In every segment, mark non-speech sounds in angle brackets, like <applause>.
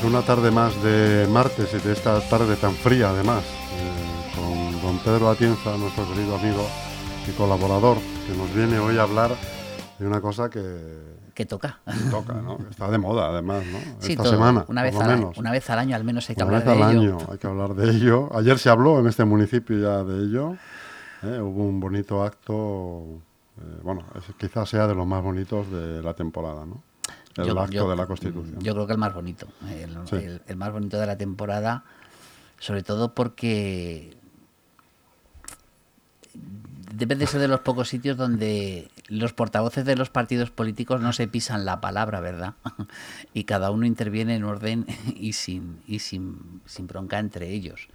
Pues una tarde más de martes y de esta tarde tan fría además, eh, con don Pedro Atienza, nuestro querido amigo y colaborador, que nos viene hoy a hablar de una cosa que... Que toca. toca, ¿no? Está de moda además, ¿no? Sí, esta todo. semana, una vez, al, menos. una vez al año al menos hay que Una hablar vez de al ello. año hay que hablar de ello. Ayer se habló en este municipio ya de ello. ¿eh? Hubo un bonito acto, eh, bueno, es- quizás sea de los más bonitos de la temporada, ¿no? El Yo- acto yo- de la Constitución. Yo creo que el más bonito. El, Sí. el- el más bonito de la temporada, sobre todo porque debe de ser de los pocos sitios donde los portavoces de los partidos políticos no se pisan la palabra, ¿verdad? <laughs> Y cada uno interviene en orden <laughs> y sin, y sin, sin bronca entre ellos.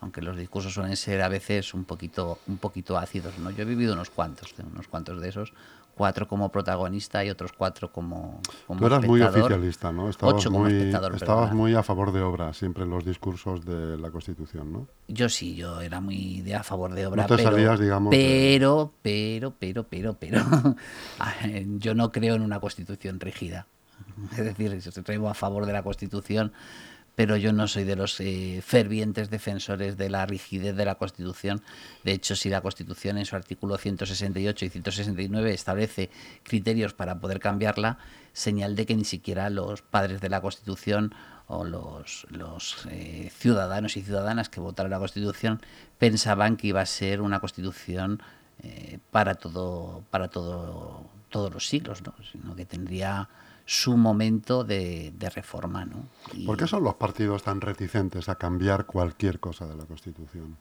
Aunque los discursos suelen ser a veces un poquito, un poquito ácidos, ¿no? Yo he vivido unos cuantos, unos cuantos de esos, cuatro como protagonista y otros cuatro como, como Tú eras muy espectador. oficialista, ¿no? Estabas, Ocho como muy, estabas perdona. muy a favor de obra siempre en los discursos de la Constitución, ¿no? Yo sí, yo era muy de a favor de obra, No te pero, salías, digamos, de- pero, pero, pero, pero, pero, <laughs> yo no creo en una constitución rígida. Es decir, yo estoy a favor de la constitución, pero yo no soy de los eh, fervientes defensores de la rigidez de la constitución. De hecho, si la constitución en su artículo 168 y 169 establece criterios para poder cambiarla, señal de que ni siquiera los padres de la constitución o los, eh, ciudadanos y ciudadanas que votaron la Constitución pensaban que iba a ser una Constitución eh, para todo para todo todos los siglos, ¿no? sino que tendría su momento de, de reforma. ¿no? Y- ¿Por qué son los partidos tan reticentes a cambiar cualquier cosa de la Constitución?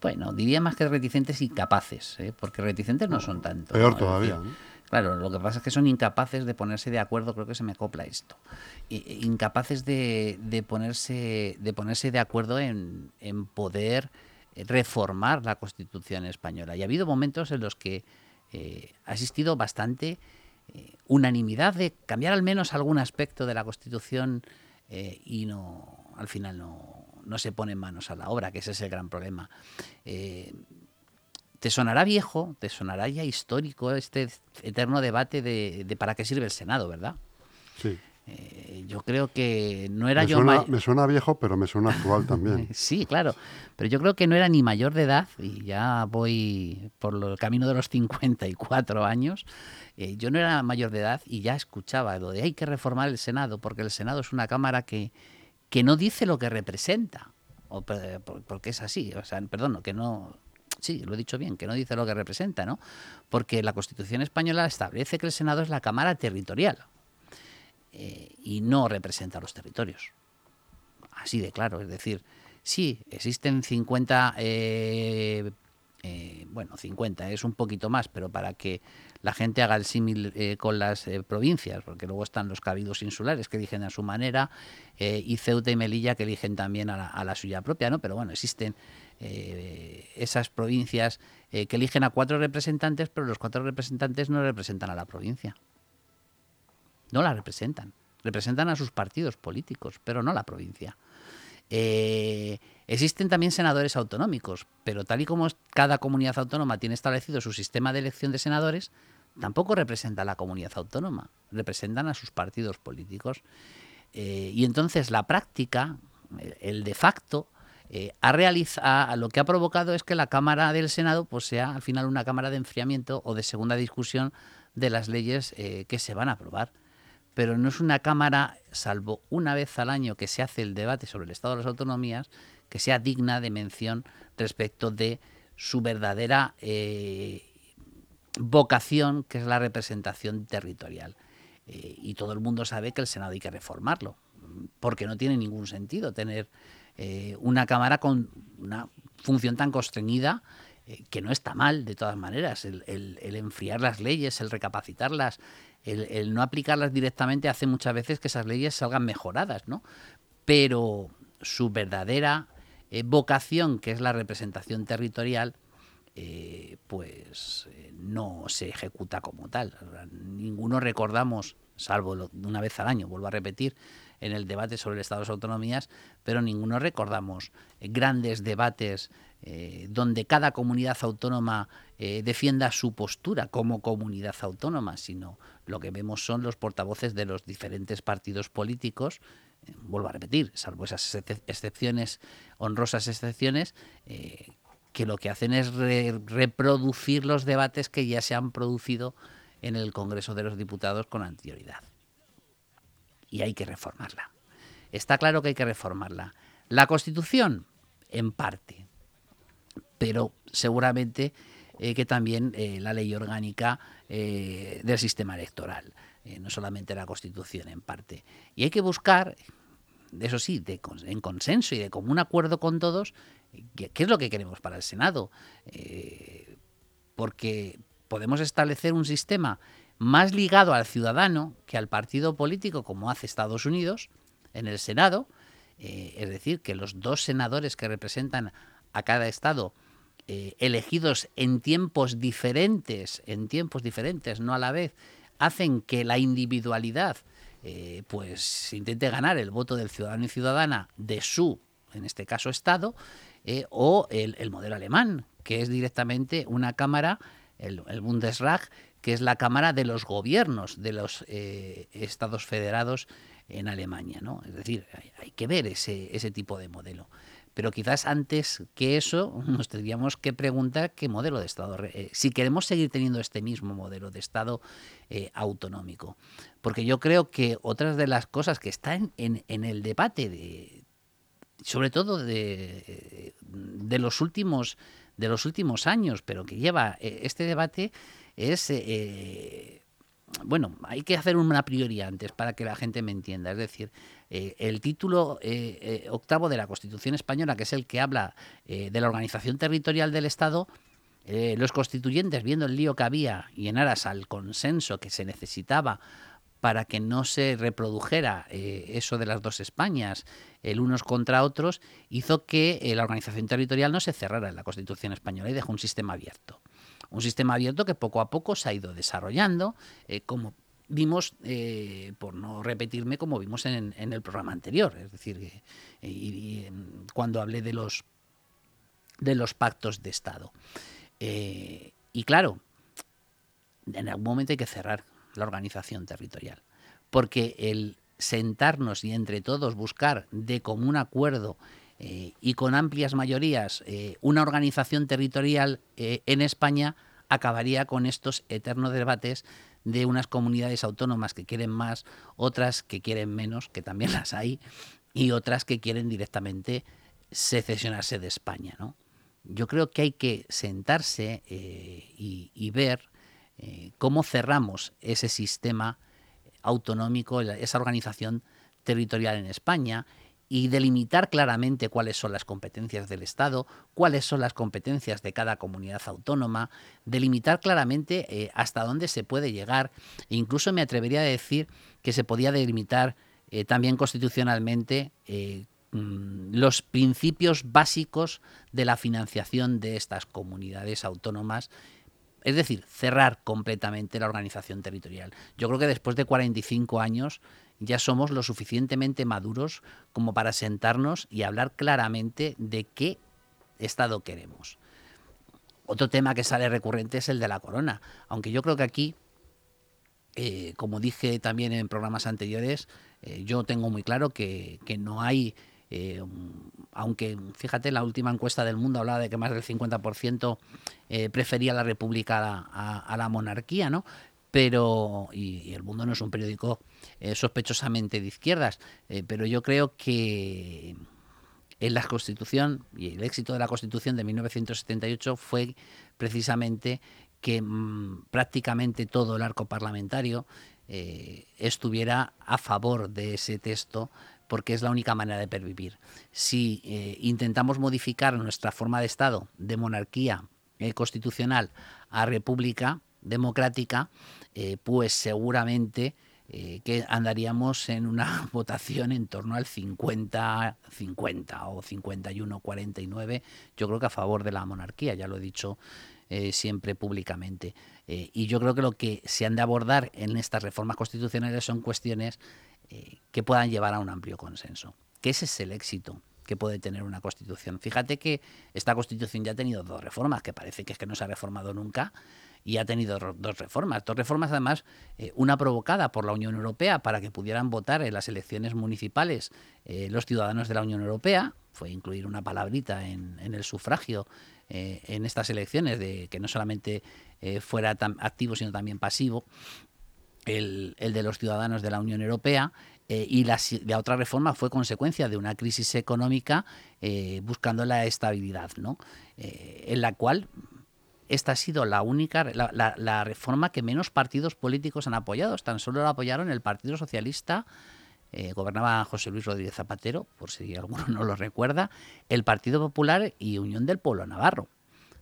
Bueno, diría más que reticentes incapaces, ¿eh? porque reticentes no son tanto. Peor todavía, decir, ¿no? Claro, lo que pasa es que son incapaces de ponerse de acuerdo, creo que se me copla esto. I- Incapaces de, de ponerse, de ponerse de acuerdo en, en poder reformar la Constitución española. Y ha habido momentos en los que eh, ha existido bastante eh, unanimidad de cambiar al menos algún aspecto de la Constitución eh, y no al final no, no se pone manos a la obra, que ese es el gran problema. Eh, te sonará viejo, te sonará ya histórico este eterno debate de, de para qué sirve el Senado, ¿verdad? Sí. Eh, yo creo que no era Me yo suena, me suena viejo, pero me suena actual también. <laughs> Sí, claro. Pero yo creo que no era ni mayor de edad, y ya voy por el camino de los 54 años. eh, yo no era mayor de edad y ya escuchaba lo de hay que reformar el Senado, porque el Senado es una Cámara que, que no dice lo que representa. O, porque es así. O sea, perdón, que no. Sí, lo he dicho bien, que no dice lo que representa, ¿no? Porque la Constitución española establece que el Senado es la Cámara territorial eh, y no representa los territorios así de claro. Es decir, sí, existen 50, eh, eh, bueno, 50 es un poquito más, pero para que la gente haga el símil eh, con las eh, provincias, porque luego están los cabildos insulares que eligen a su manera, y Ceuta y Melilla que eligen también a la, a la suya propia, ¿no? Pero bueno, existen eh, esas provincias que eligen a cuatro representantes, pero los cuatro representantes no representan a la provincia. No la representan. Representan a sus partidos políticos, pero no a la provincia. Eh, existen también senadores autonómicos, pero tal y como cada comunidad autónoma tiene establecido su sistema de elección de senadores, tampoco representa a la comunidad autónoma, representan a sus partidos políticos. Eh, y entonces la práctica, el, de facto, eh, ha realiza- lo que ha provocado es que la Cámara del Senado pues, sea al final una Cámara de enfriamiento o de segunda discusión de las leyes que se van a aprobar pero no es una Cámara, salvo una vez al año que se hace el debate sobre el Estado de las Autonomías, que sea digna de mención respecto de su verdadera eh, vocación, que es la representación territorial. Eh, y todo el mundo sabe que el Senado hay que reformarlo, porque no tiene ningún sentido tener eh, una Cámara con una función tan constreñida que no está mal de todas maneras. El enfriar las leyes, el recapacitarlas, el, no aplicarlas directamente hace muchas veces que esas leyes salgan mejoradas, ¿no? Pero su verdadera eh, vocación, que es la representación territorial, eh, pues eh, no se ejecuta como tal. Ninguno recordamos, salvo una vez al año, vuelvo a repetir, en el debate sobre el Estado de las Autonomías, pero ninguno recordamos grandes debates eh, donde cada comunidad autónoma eh, defienda su postura como comunidad autónoma, sino lo que vemos son los portavoces de los diferentes partidos políticos vuelvo a repetir, salvo esas excepciones, honrosas excepciones, que lo que hacen es reproducir los debates que ya se han producido en el Congreso de los Diputados con anterioridad. Y hay que reformarla. Está claro que hay que reformarla. La Constitución, en parte, pero seguramente eh, que también eh, la ley orgánica eh, del sistema electoral, no solamente la Constitución, en parte. Y hay que buscar, eso sí, en consenso y de común acuerdo con todos, qué, es lo que queremos para el Senado. porque podemos establecer un sistema más ligado al ciudadano que al partido político, como hace Estados Unidos en el Senado, es decir, que los dos senadores que representan a cada estado eh, elegidos en tiempos diferentes, en tiempos diferentes, no a la vez, hacen que la individualidad eh, pues intente ganar el voto del ciudadano y ciudadana de su, en este caso, estado, o el, modelo alemán, que es directamente una cámara, el, el Bundesrat, que es la cámara de los gobiernos de los estados federados en Alemania. ¿no? Es decir, hay, que ver ese, ese tipo de modelo. Pero quizás antes que eso <laughs> nos tendríamos que preguntar qué modelo de Estado, eh, si queremos seguir teniendo este mismo modelo de Estado eh, autonómico. Porque yo creo que otras de las cosas que están en, en el debate, de, sobre todo de, de, los últimos, de los últimos años, pero que lleva eh, este debate, es bueno, hay que hacer una prioridad antes para que la gente me entienda. Es decir, eh, el título eh, eh, octavo de la Constitución española, que es el que habla de la organización territorial del Estado, los constituyentes, viendo el lío que había y en aras al consenso que se necesitaba para que no se reprodujera eso de las dos Españas, el unos contra otros, hizo que la organización territorial no se cerrara en la Constitución española y dejó un sistema abierto. Un sistema abierto que poco a poco se ha ido desarrollando, como vimos, eh, por no repetirme, como vimos en, el programa anterior, es decir, eh, cuando hablé de los, de los pactos de Estado. y claro, en algún momento hay que cerrar la organización territorial, porque el sentarnos y entre todos buscar de común acuerdo eh, y con amplias mayorías eh, una organización territorial eh, en España acabaría con estos eternos debates de unas comunidades autónomas que quieren más, otras que quieren menos, que también <laughs> las hay, y otras que quieren directamente secesionarse de España. ¿no? Yo creo que hay que sentarse y, ver cómo cerramos ese sistema autonómico, esa organización territorial en España y delimitar claramente cuáles son las competencias del Estado, cuáles son las competencias de cada comunidad autónoma, delimitar claramente eh, hasta dónde se puede llegar. E incluso me atrevería a decir que se podía delimitar eh, también constitucionalmente eh, mm, los principios básicos de la financiación de estas comunidades autónomas es decir, cerrar completamente la organización territorial. Yo creo que después de 45 años ya somos lo suficientemente maduros como para sentarnos y hablar claramente de qué Estado queremos. Otro tema que sale recurrente es el de la corona, aunque yo creo que aquí, eh, como dije también en programas anteriores, eh, yo tengo muy claro que, no hay, eh, aunque fíjate, la última encuesta del mundo hablaba de que más del 50% prefería la república a, a, la monarquía, ¿no? Pero y, el mundo no es un periódico eh, sospechosamente de izquierdas, eh, pero yo creo que en la Constitución y el éxito de la Constitución de 1978 fue precisamente que mm, prácticamente todo el arco parlamentario eh, estuviera a favor de ese texto porque es la única manera de pervivir. Si intentamos modificar nuestra forma de Estado de monarquía constitucional a república democrática, eh, pues seguramente eh, que andaríamos en una <laughs> votación en torno al 50-50 o 51-49, yo creo que a favor de la monarquía, ya lo he dicho eh, siempre públicamente. y yo creo que lo que se han de abordar en estas reformas constitucionales son cuestiones que puedan llevar a un amplio consenso, que ese es el éxito que puede tener una constitución. Fíjate que esta constitución ya ha tenido dos reformas, que parece que es que no se ha reformado nunca, y ha tenido dos reformas. Dos reformas, además, eh, una provocada por la Unión Europea para que pudieran votar en las elecciones municipales eh, los ciudadanos de la Unión Europea, fue incluir una palabrita en, el sufragio eh, en estas elecciones, de que no solamente fuera tan activo, sino también pasivo, el, de los ciudadanos de la Unión Europea. y la, la, otra reforma fue consecuencia de una crisis económica buscando la estabilidad, ¿no? en la cual esta ha sido la única, la, reforma que menos partidos políticos han apoyado. Tan solo la apoyaron el Partido Socialista, eh, gobernaba José Luis Rodríguez Zapatero, por si <laughs> alguno no lo recuerda, el Partido Popular y Unión del Pueblo Navarro.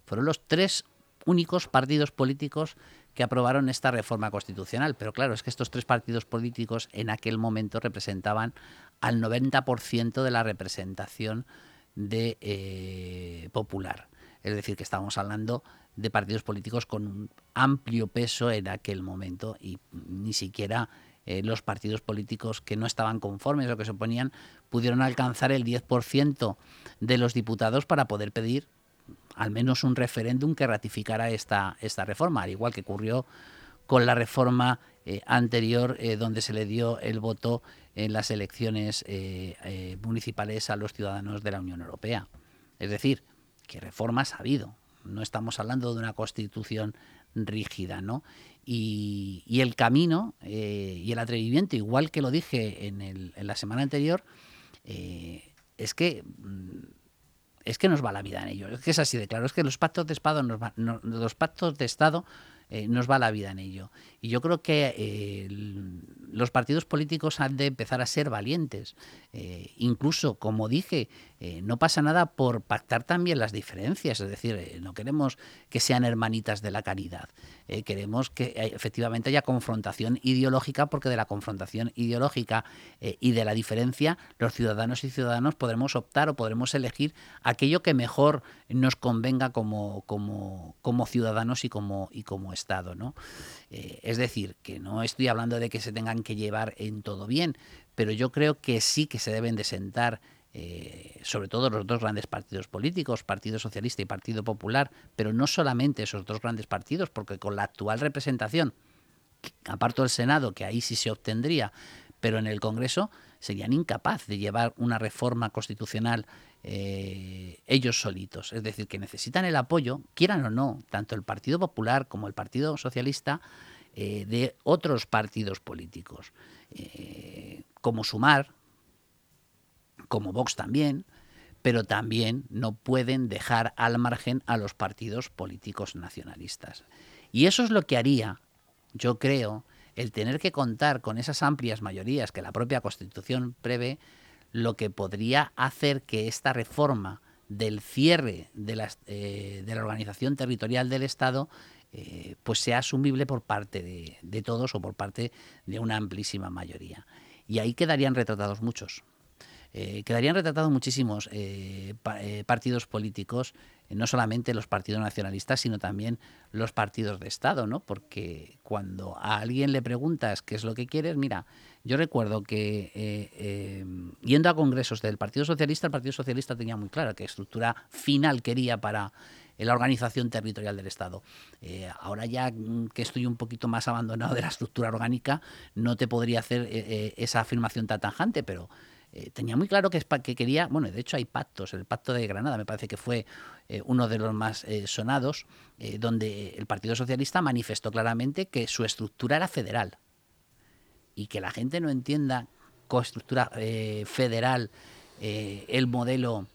Fueron los tres únicos partidos políticos que aprobaron esta reforma constitucional. Pero claro, es que estos tres partidos políticos en aquel momento representaban al 90% de la representación de eh, popular. Es decir, que estábamos hablando de partidos políticos con un amplio peso en aquel momento y ni siquiera eh, los partidos políticos que no estaban conformes o que se oponían pudieron alcanzar el 10% de los diputados para poder pedir al menos un referéndum que ratificara esta, esta reforma, al igual que ocurrió con la reforma eh, anterior eh, donde se le dio el voto en las elecciones municipales a los ciudadanos de la Unión Europea. Es decir, que reformas ha habido, no estamos hablando de una constitución rígida, ¿no? Y, el camino eh, y el atrevimiento, igual que lo dije en, la semana anterior, eh, es que mm, es que nos va la vida en ello. Es que es así de claro. Es que los pactos de Estado nos, los pactos de Estado eh, nos va la vida en ello. Y yo creo que los partidos políticos han de empezar a ser valientes. Eh, incluso, como dije, no pasa nada por pactar también las diferencias. Es decir, no queremos que sean hermanitas de la caridad. queremos que efectivamente haya confrontación ideológica, porque de la confrontación ideológica y de la diferencia, los ciudadanos y ciudadanos podremos optar o podremos elegir aquello que mejor nos convenga como, como, como ciudadanos y como, y como Estado. ¿no? Eh, es decir, que no estoy hablando de que se tengan que llevar en todo bien, pero yo creo que sí que se deben de sentar eh, sobre todo los dos grandes partidos políticos, Partido Socialista y Partido Popular, pero no solamente esos dos grandes partidos, porque con la actual representación, aparte del Senado, que ahí sí se obtendría, pero en el Congreso serían incapaz de llevar una reforma constitucional eh, ellos solitos. Es decir, que necesitan el apoyo, quieran o no, tanto el Partido Popular como el Partido Socialista, eh, de otros partidos políticos, eh, como Sumar, como Vox también, pero también no pueden dejar al margen a los partidos políticos nacionalistas. Y eso es lo que haría, yo creo, el tener que contar con esas amplias mayorías que la propia Constitución prevé, lo que podría hacer que esta reforma del cierre de, eh, la organización territorial del Estado eh, pues sea asumible por parte de, de, todos o por parte de una amplísima mayoría. Y ahí quedarían retratados muchos. Eh, quedarían retratados muchísimos eh, eh, partidos políticos, no solamente los partidos nacionalistas, sino también los partidos de Estado, ¿no? Porque cuando a alguien le preguntas qué es lo que quieres, mira, yo recuerdo que yendo a congresos del Partido Socialista, el Partido Socialista tenía muy claro qué estructura final quería para la organización territorial del Estado. ahora ya que estoy un poquito más abandonado de la estructura orgánica, no te podría hacer esa afirmación tan tajante, pero eh, tenía muy claro que, que quería, bueno, de hecho hay pactos, el pacto de Granada me parece que fue eh, uno de los más eh, sonados, donde el Partido Socialista manifestó claramente que su estructura era federal y que la gente no entienda con estructura federal el modelo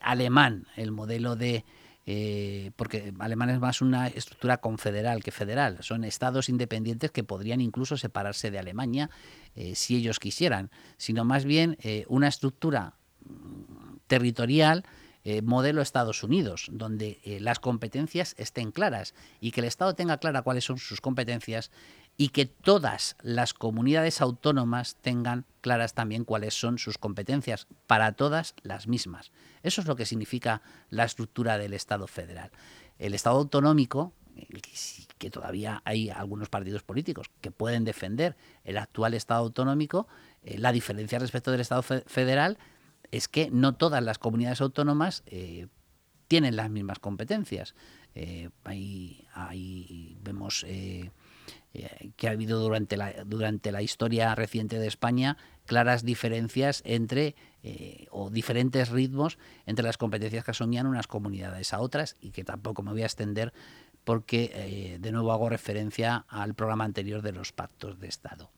alemán, el modelo de eh, porque Alemania es más una estructura confederal que federal. Son estados independientes que podrían incluso separarse de Alemania eh, si ellos quisieran, sino más bien eh, una estructura mm, territorial modelo Estados Unidos, donde las competencias estén claras y que el Estado tenga clara cuáles son sus competencias y que todas las comunidades autónomas tengan claras también cuáles son sus competencias, para todas las mismas. Eso es lo que significa la estructura del Estado federal. El Estado autonómico, que todavía hay algunos partidos políticos que pueden defender el actual Estado autonómico, eh, la diferencia respecto del Estado federal es que no todas las comunidades autónomas eh, tienen las mismas competencias. ahí, ahí, vemos que ha habido durante la, durante la historia reciente de España claras diferencias entre o diferentes ritmos entre las competencias que asumían unas comunidades a otras y que tampoco me voy a extender porque de nuevo hago referencia al programa anterior de los pactos de Estado.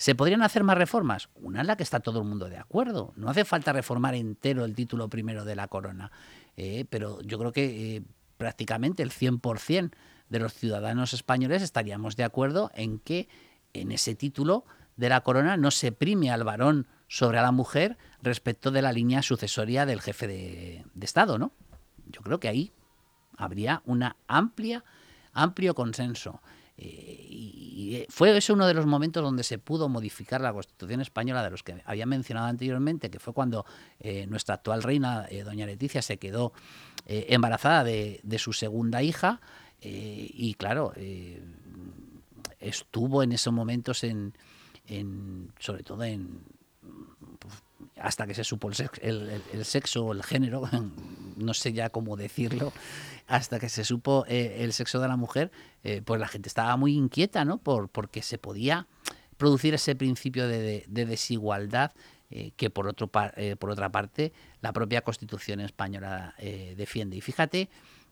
¿Se podrían hacer más reformas? Una en la que está todo el mundo de acuerdo. No hace falta reformar entero el título primero de la corona, eh, pero yo creo que eh, prácticamente el 100% de los ciudadanos españoles estaríamos de acuerdo en que en ese título de la corona no se prime al varón sobre a la mujer respecto de la línea sucesoria del jefe de, de Estado, ¿no? Yo creo que ahí habría una amplia, amplio consenso. Eh, y eh, fue ese uno de los momentos donde se pudo modificar la Constitución española de los que había mencionado anteriormente, que fue cuando eh, nuestra actual reina, doña Leticia, se quedó embarazada de, su segunda hija y claro, estuvo en esos momentos en, sobre todo en hasta que se supo el sexo, el, sexo o el género, <laughs> no sé ya cómo decirlo, hasta que se supo eh, el sexo de la mujer, eh, pues la gente estaba muy inquieta, ¿no? Por, porque se podía producir ese principio de, desigualdad eh, que por, otro por otra parte la propia Constitución española defiende. Y fíjate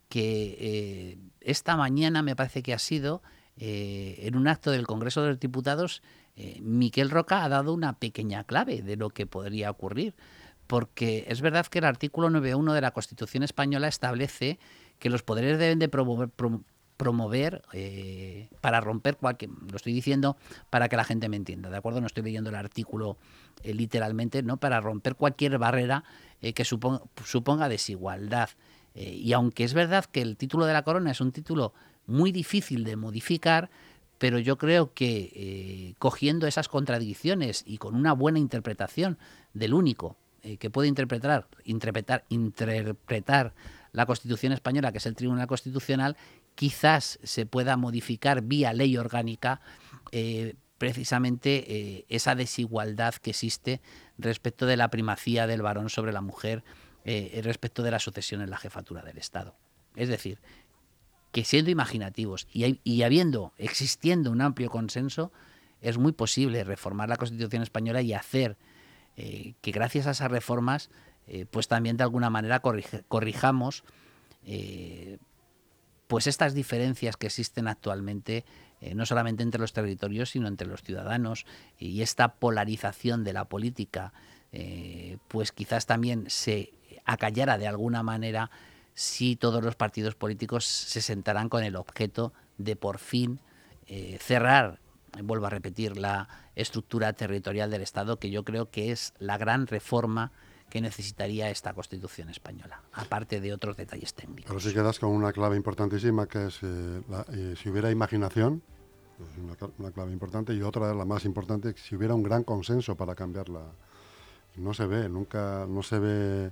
que esta mañana me parece que ha sido en un acto del Congreso de los Diputados, Miquel Roca ha dado una pequeña clave de lo que podría ocurrir. Porque es verdad que el artículo 9.1 de la Constitución española establece que los poderes deben de promover, promover eh, para romper cualquier, lo estoy diciendo para que la gente me entienda, ¿de acuerdo? No estoy leyendo el artículo eh, literalmente, ¿no? Para romper cualquier barrera eh, que suponga, suponga desigualdad. Y aunque es verdad que el título de la corona es un título muy difícil de modificar, pero yo creo que cogiendo esas contradicciones y con una buena interpretación del único que puede interpretar, interpretar, interpretar la Constitución española, que es el Tribunal Constitucional, quizás se pueda modificar vía ley orgánica eh, precisamente eh, esa desigualdad que existe respecto de la primacía del varón sobre la mujer eh, respecto de la sucesión en la jefatura del Estado. Es decir, que siendo imaginativos y, y habiendo, existiendo un amplio consenso, es muy posible reformar la Constitución española y hacer que gracias a esas reformas eh, pues también de alguna manera corrijamos eh, pues estas diferencias que existen actualmente eh, no solamente entre los territorios sino entre los ciudadanos y esta polarización de la política pues quizás también se acallara de alguna manera si todos los partidos políticos se sentarán con el objeto de por fin cerrar vuelvo a repetir la estructura territorial del Estado que yo creo que es la gran reforma que necesitaría esta Constitución española, aparte de otros detalles técnicos. Pero si quedas con una clave importantísima que es eh, eh, si hubiera imaginación, pues una, clave importante, y otra, la más importante, si hubiera un gran consenso para cambiarla. No se ve, nunca, no se ve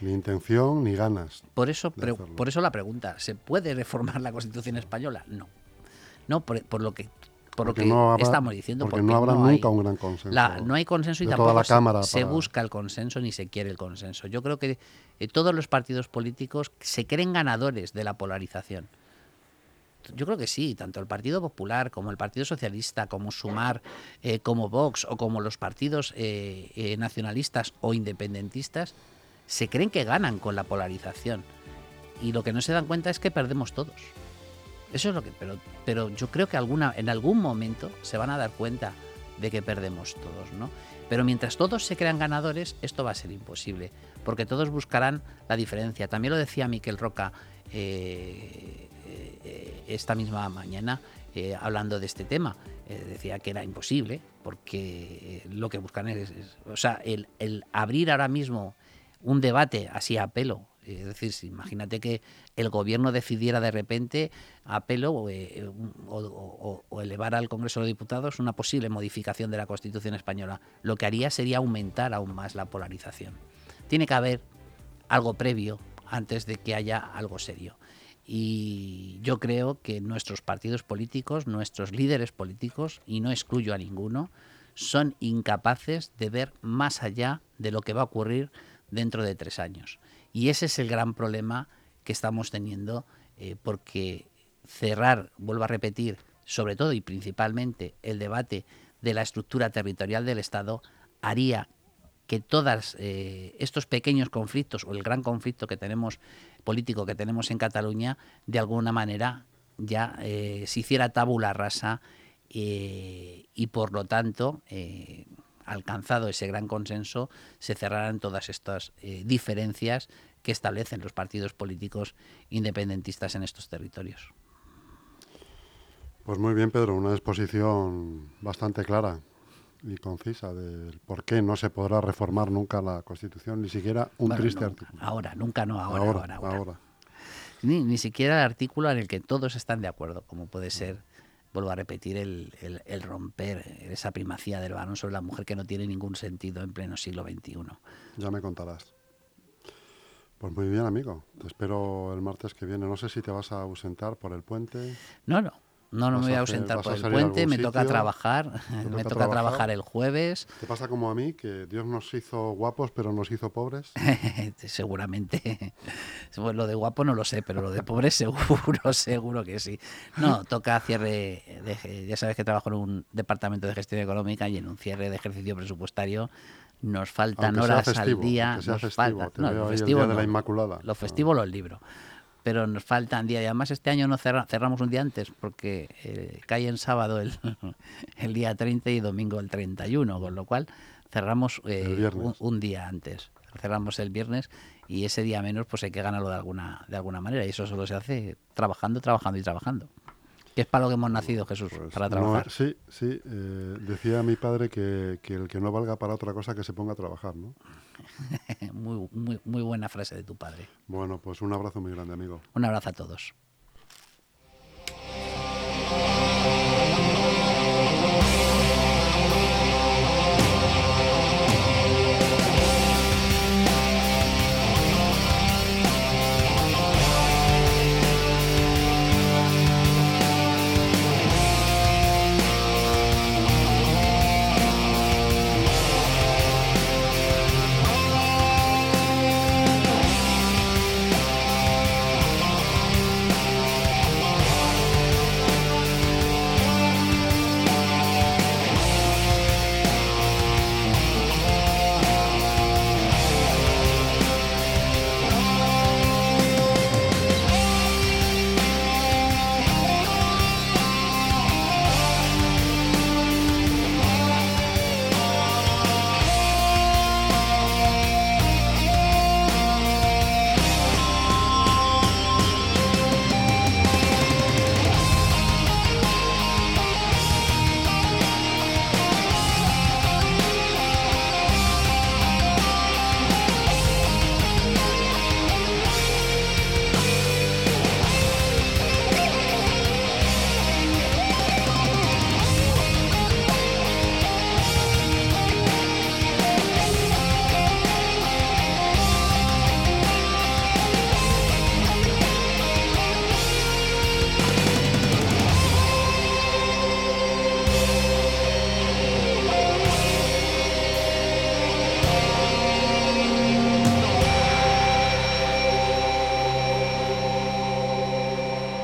ni intención ni ganas. Por eso, por eso la pregunta, ¿se puede reformar la Constitución española? No. No, por lo que por lo que estamos diciendo. Porque, no habrá nunca un gran consenso. no hay consenso y tampoco se, busca el consenso ni se quiere el consenso. Yo creo que eh, todos los partidos políticos se creen ganadores de la polarización. Yo creo que sí, tanto el Partido Popular como el Partido Socialista, como Sumar, eh, como Vox o como los partidos eh, nacionalistas o independentistas, se creen que ganan con la polarización. Y lo que no se dan cuenta es que perdemos todos. Eso es lo que. Pero, pero yo creo que alguna, en algún momento se van a dar cuenta de que perdemos todos, ¿no? Pero mientras todos se crean ganadores, esto va a ser imposible, porque todos buscarán la diferencia. También lo decía Miquel Roca eh, eh, esta misma mañana, eh, hablando de este tema. decía que era imposible, porque lo que buscan es, o sea, el, el abrir ahora mismo un debate así a pelo es decir, imagínate que el gobierno decidiera de repente a pelo eh, o, o, elevar al Congreso de Diputados una posible modificación de la Constitución española. Lo que haría sería aumentar aún más la polarización. Tiene que haber algo previo antes de que haya algo serio. Y yo creo que nuestros partidos políticos, nuestros líderes políticos, y no excluyo a ninguno, son incapaces de ver más allá de lo que va a ocurrir dentro de tres años. Y ese es el gran problema que estamos teniendo eh, porque cerrar, vuelvo a repetir, sobre todo y principalmente el debate de la estructura territorial del Estado haría que todos eh, estos pequeños conflictos o el gran conflicto que tenemos político que tenemos en Cataluña de alguna manera ya eh, se hiciera tabula rasa y por lo tanto alcanzado ese gran consenso se cerraran todas estas diferencias que establecen los partidos políticos independentistas en estos territorios. Pues muy bien, Pedro, una exposición bastante clara y concisa del por qué no se podrá reformar nunca la Constitución, ni siquiera un triste artículo. Ahora, nunca no, ahora, ahora. ahora, Ni, ni, siquiera el artículo en el que todos están de acuerdo, como puede ser, vuelvo a repetir, el, el, romper esa primacía del varón sobre la mujer que no tiene ningún sentido en pleno siglo XXI. Ya me contarás. Pues muy bien, amigo. Te espero el martes que viene. No sé si te vas a ausentar por el puente. No, no. No, no me voy a ausentar por el puente, <laughs> me toca trabajar, me toca trabajar? el jueves. ¿Te pasa como a mí, que Dios nos hizo guapos pero nos hizo pobres? <laughs> Seguramente. lo de guapo no lo sé, pero lo de pobres <laughs> seguro, seguro que sí. No, toca cierre, de, ya sabes que trabajo en un departamento de gestión económica y en un cierre de ejercicio presupuestario nos faltan horas al día. Nos falta, no, festivo, de la Inmaculada. Lo festivo lo libro pero nos faltan días. Y además este año no cerramos un día antes porque eh, cae en sábado el, <laughs> el, día 30 y domingo el 31, con lo cual cerramos eh, un, día antes. Cerramos el viernes y ese día menos pues hay que ganarlo de alguna, de alguna manera y eso solo se hace trabajando, trabajando y trabajando que es para lo que hemos nacido, Jesús, pues para trabajar. sí, sí. Eh, decía mi padre que, que, el que no valga para otra cosa que se ponga a trabajar, ¿no? <laughs> muy, muy, muy buena frase de tu padre. Bueno, pues un abrazo muy grande, amigo. Un abrazo a todos.